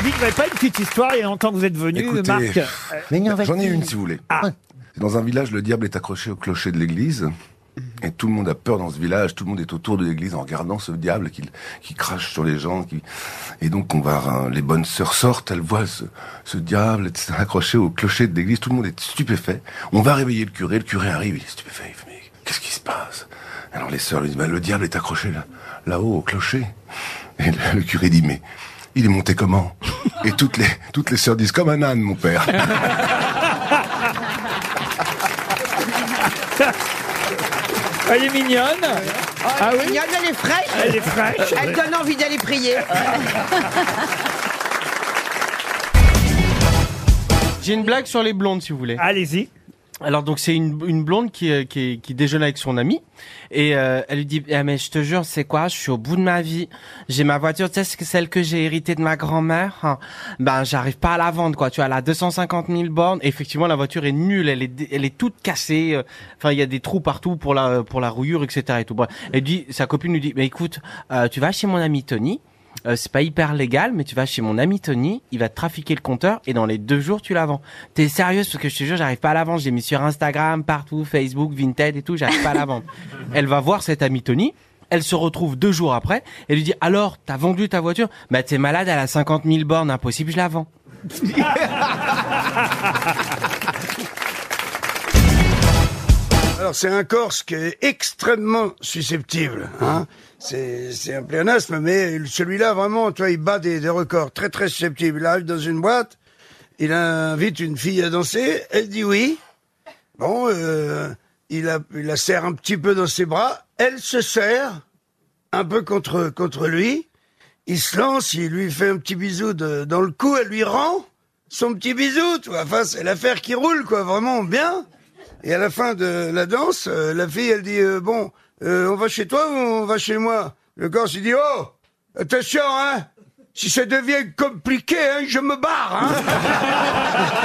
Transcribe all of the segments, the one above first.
On dit que vous n'avez pas une petite histoire, il y a longtemps que vous êtes venu, Écoutez, Marc. Euh, J'en ai une si vous voulez. Ah. Dans un village, le diable est accroché au clocher de l'église. Et tout le monde a peur dans ce village, tout le monde est autour de l'église en regardant ce diable qui, qui crache sur les gens. Qui... Et donc on va, hein, les bonnes sœurs sortent, elles voient ce, ce diable etc., accroché au clocher de l'église, tout le monde est stupéfait. On va réveiller le curé, le curé arrive, il est stupéfait, il fait, mais qu'est-ce qui se passe? Alors les sœurs lui disent, bah, le diable est accroché là, là-haut au clocher. Et le, le curé dit, mais il est monté comment? Et toutes les, toutes les sœurs disent, comme un âne mon père. Elle est mignonne. Ah oui Mignonne, elle est fraîche. Elle est fraîche. Elle donne envie d'aller prier. J'ai une blague sur les blondes, si vous voulez. Allez-y. Alors donc c'est une, une blonde qui, euh, qui, qui déjeune avec son ami et euh, elle lui dit ah, mais je te jure c'est quoi? Je suis au bout de ma vie. J'ai ma voiture tu sais celle que j'ai héritée de ma grand-mère. Hein. ben j'arrive pas à la vendre quoi. Tu vois elle a 250 000 bornes. Et effectivement la voiture est nulle. Elle est elle est toute cassée. Euh, enfin il y a des trous partout pour la pour la rouillure etc et tout. Bref. elle dit sa copine lui dit mais écoute euh, tu vas chez mon ami Tony euh, c'est pas hyper légal, mais tu vas chez mon ami Tony, il va te trafiquer le compteur et dans les deux jours tu la vends. T'es sérieuse? Parce que je te jure, j'arrive pas à la vendre. J'ai mis sur Instagram, partout, Facebook, Vinted et tout, j'arrive pas à la vendre. Elle va voir cet ami Tony. Elle se retrouve deux jours après. Elle lui dit alors, t'as vendu ta voiture Bah t'es malade, elle a 50 000 bornes, impossible, je la vends. C'est un Corse qui est extrêmement susceptible. Hein c'est un pléonasme, mais celui-là vraiment, tu vois, il bat des, des records. Très très susceptible. Il arrive dans une boîte, il invite une fille à danser, elle dit oui. Bon, euh, il, la, il la serre un petit peu dans ses bras, elle se serre un peu contre contre lui. Il se lance, il lui fait un petit bisou de- dans le cou, elle lui rend son petit bisou, tu vois. Enfin, c'est l'affaire qui roule, quoi, vraiment bien. Et à la fin de la danse, euh, la fille, elle dit, euh, bon, euh, on va chez toi ou on va chez moi? Le Corse, il dit, oh, attention, hein si ça devient compliqué, hein, je me barre, hein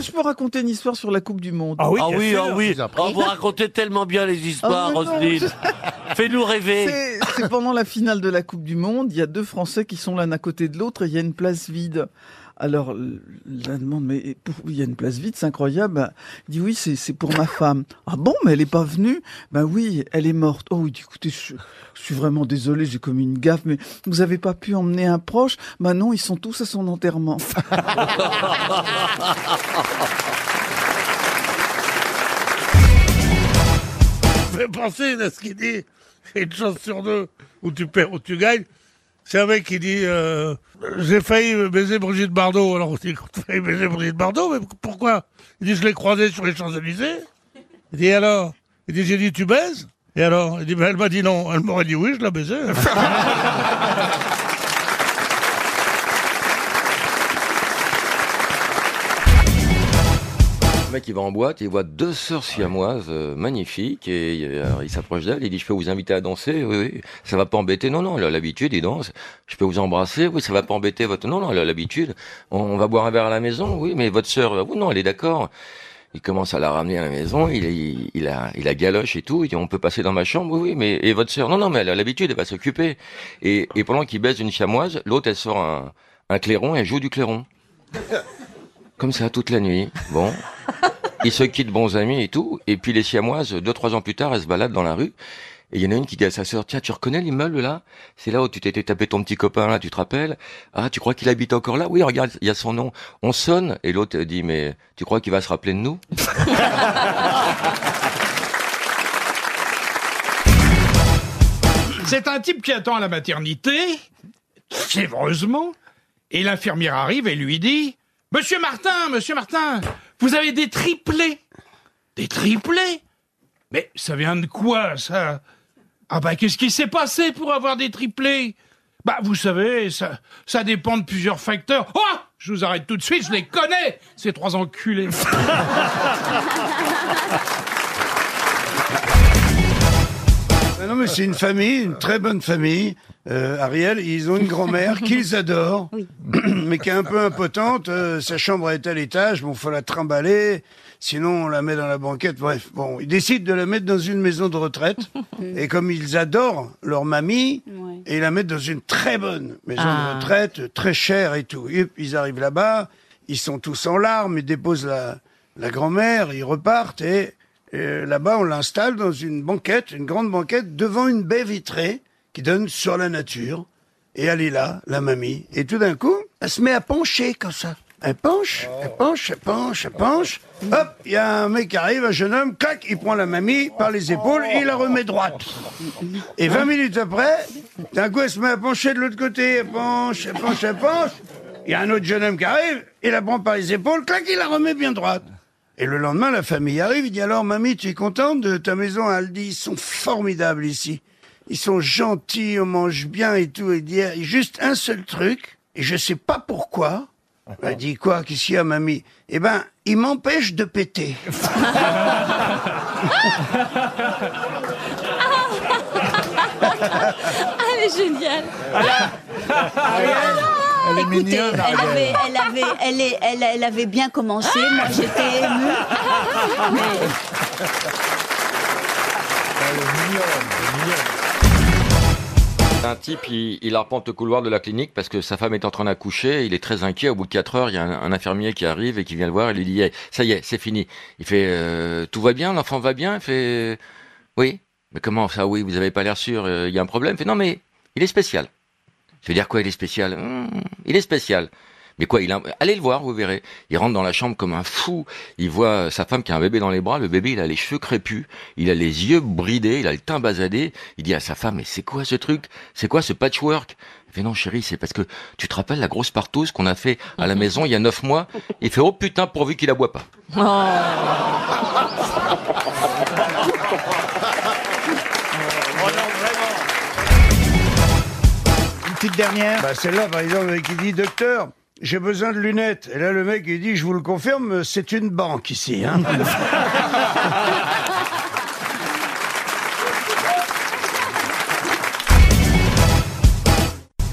Je peux raconter une histoire sur la Coupe du Monde? Ah oui, Ah bien oui, sûr. ah oui. Oh, vous racontez tellement bien les histoires, Ah, mais non. Roselyne. Fais-nous rêver. C'est c'est pendant la finale de la Coupe du Monde, il y a deux Français qui sont l'un à côté de l'autre et il y a une place vide. Alors, la demande, mais pour- il y a une place vide, c'est incroyable. Il dit oui, c'est pour ma femme. Ah bon, mais elle est pas venue? Ben oui, elle est morte. Oh, il dit écoutez, je, je suis vraiment désolé, j'ai commis une gaffe, mais vous avez pas pu emmener un proche? Ben non, ils sont tous à son enterrement. fait penser à ce qu'il dit. Une chance sur deux où tu perds ou tu gagnes. C'est un mec qui dit euh, J'ai failli baiser Brigitte Bardot. Alors on dit T'as failli baiser Brigitte Bardot Mais pourquoi? Il dit Je l'ai croisée sur les Champs-Élysées. Il dit Alors? Il dit J'ai dit Tu baises? Et alors? Il dit ben, Elle m'a dit non. Elle m'aurait dit oui, je la baisais. mec, il va en boîte, il voit deux sœurs siamoises euh, magnifiques et euh, il s'approche d'elles, il dit je peux vous inviter à danser? Oui, oui. Ça va pas embêter? Non, non, elle a l'habitude, il danse. Je peux vous embrasser? Oui, ça va pas embêter votre Non, non, elle a l'habitude. On, on va boire un verre à la maison? Oui, mais votre sœur euh, Oui, non, elle est d'accord. Il commence à la ramener à la maison, il, il, il a, il a galoche et tout. Il dit on peut passer dans ma chambre, oui, oui, mais et votre sœur? Non, non, mais elle a l'habitude, elle va s'occuper. Et, et pendant qu'il baise une chamoise, l'autre elle sort un, un clairon, et elle joue du clairon. Comme ça toute la nuit. Bon, ils se quittent bons amis et tout. Et puis les siamoises, deux trois ans plus tard, elles se baladent dans la rue. Et il y en a une qui dit à sa sœur, tiens, tu reconnais l'immeuble là? C'est là où tu t'étais tapé ton petit copain là, tu te rappelles? Ah, tu crois qu'il habite encore là? Oui, regarde, il y a son nom. On sonne et l'autre dit, mais tu crois qu'il va se rappeler de nous? C'est un type qui attend à la maternité, fiévreusement, et l'infirmière arrive et lui dit Monsieur Martin, monsieur Martin, vous avez des triplés. Des triplés Mais ça vient de quoi, ça? Ah bah, qu'est-ce qui s'est passé pour avoir des triplés? Bah, vous savez, ça, ça dépend de plusieurs facteurs. Oh Je vous arrête tout de suite, je les connais, ces trois enculés. Ah non, mais c'est une famille, une très bonne famille. Euh, Ariel, ils ont une grand-mère qu'ils adorent, mais qui est un peu impotente. euh, sa chambre est à l'étage, bon, faut la trimballer. sinon on la met dans la banquette. Bref, bon, ils décident de la mettre dans une maison de retraite. et comme ils adorent leur mamie, et ils la mettent dans une très bonne maison Ah. de retraite, très chère et tout. Et ils arrivent là-bas, ils sont tous en larmes, ils déposent la, la grand-mère, ils repartent et là-bas on l'installe dans une banquette, une grande banquette devant une baie vitrée qui donne sur la nature. Et elle est là, la mamie. Et tout d'un coup, elle se met à pencher comme ça. Elle penche, elle penche, elle penche, elle penche. Hop, il y a un mec qui arrive, un jeune homme, clac, il prend la mamie par les épaules et il la remet droite. Et 20 minutes après, d'un coup, elle se met à pencher de l'autre côté. Elle penche, elle penche, elle penche. Il y a un autre jeune homme qui arrive, il la prend par les épaules, clac, il la remet bien droite. Et le lendemain, la famille arrive, il dit alors, mamie, tu es contente de ta maison Elle dit, ils sont formidables ici. Ils sont gentils, on mange bien et tout. Il dit, il a juste un seul truc, et je sais pas pourquoi. Elle dit, quoi, qu'est-ce qu'il y a, mamie? Eh ben, il m'empêche de péter. Ah, elle est géniale. Elle est Écoutez, mignonne, elle Ariel. avait, elle avait, elle est, elle, elle avait bien commencé. Moi, j'étais émue. Un type, il, il arpente le couloir de la clinique parce que sa femme est en train d'accoucher. Il est très inquiet. Au bout de 4 heures, il y a un, un infirmier qui arrive et qui vient le voir. Il lui dit Hey, "Ça y est, c'est fini." Il fait euh, "Tout va bien, l'enfant va bien?" Il fait "Oui." Mais comment ça Oui, vous avez pas l'air sûr. euh, Il y a un problème? Il fait "Non, mais il est spécial." Je veux dire quoi Il est spécial? Hum, Il est spécial. Mais quoi il. Allez le voir, vous verrez. Il rentre dans la chambre comme un fou. Il voit sa femme qui a un bébé dans les bras. Le bébé, il a les cheveux crépus. Il a les yeux bridés. Il a le teint basadé. Il dit à sa femme, mais c'est quoi ce truc? C'est quoi ce patchwork? Fait, non chérie, c'est parce que tu te rappelles la grosse partouze qu'on a fait à la maison il y a neuf mois? Il fait, oh putain, pourvu qu'il la boit pas. Une petite dernière bah, Celle-là, par exemple, qui dit Docteur, j'ai besoin de lunettes. Et là, le mec, il dit Je vous le confirme, c'est une banque ici. Hein.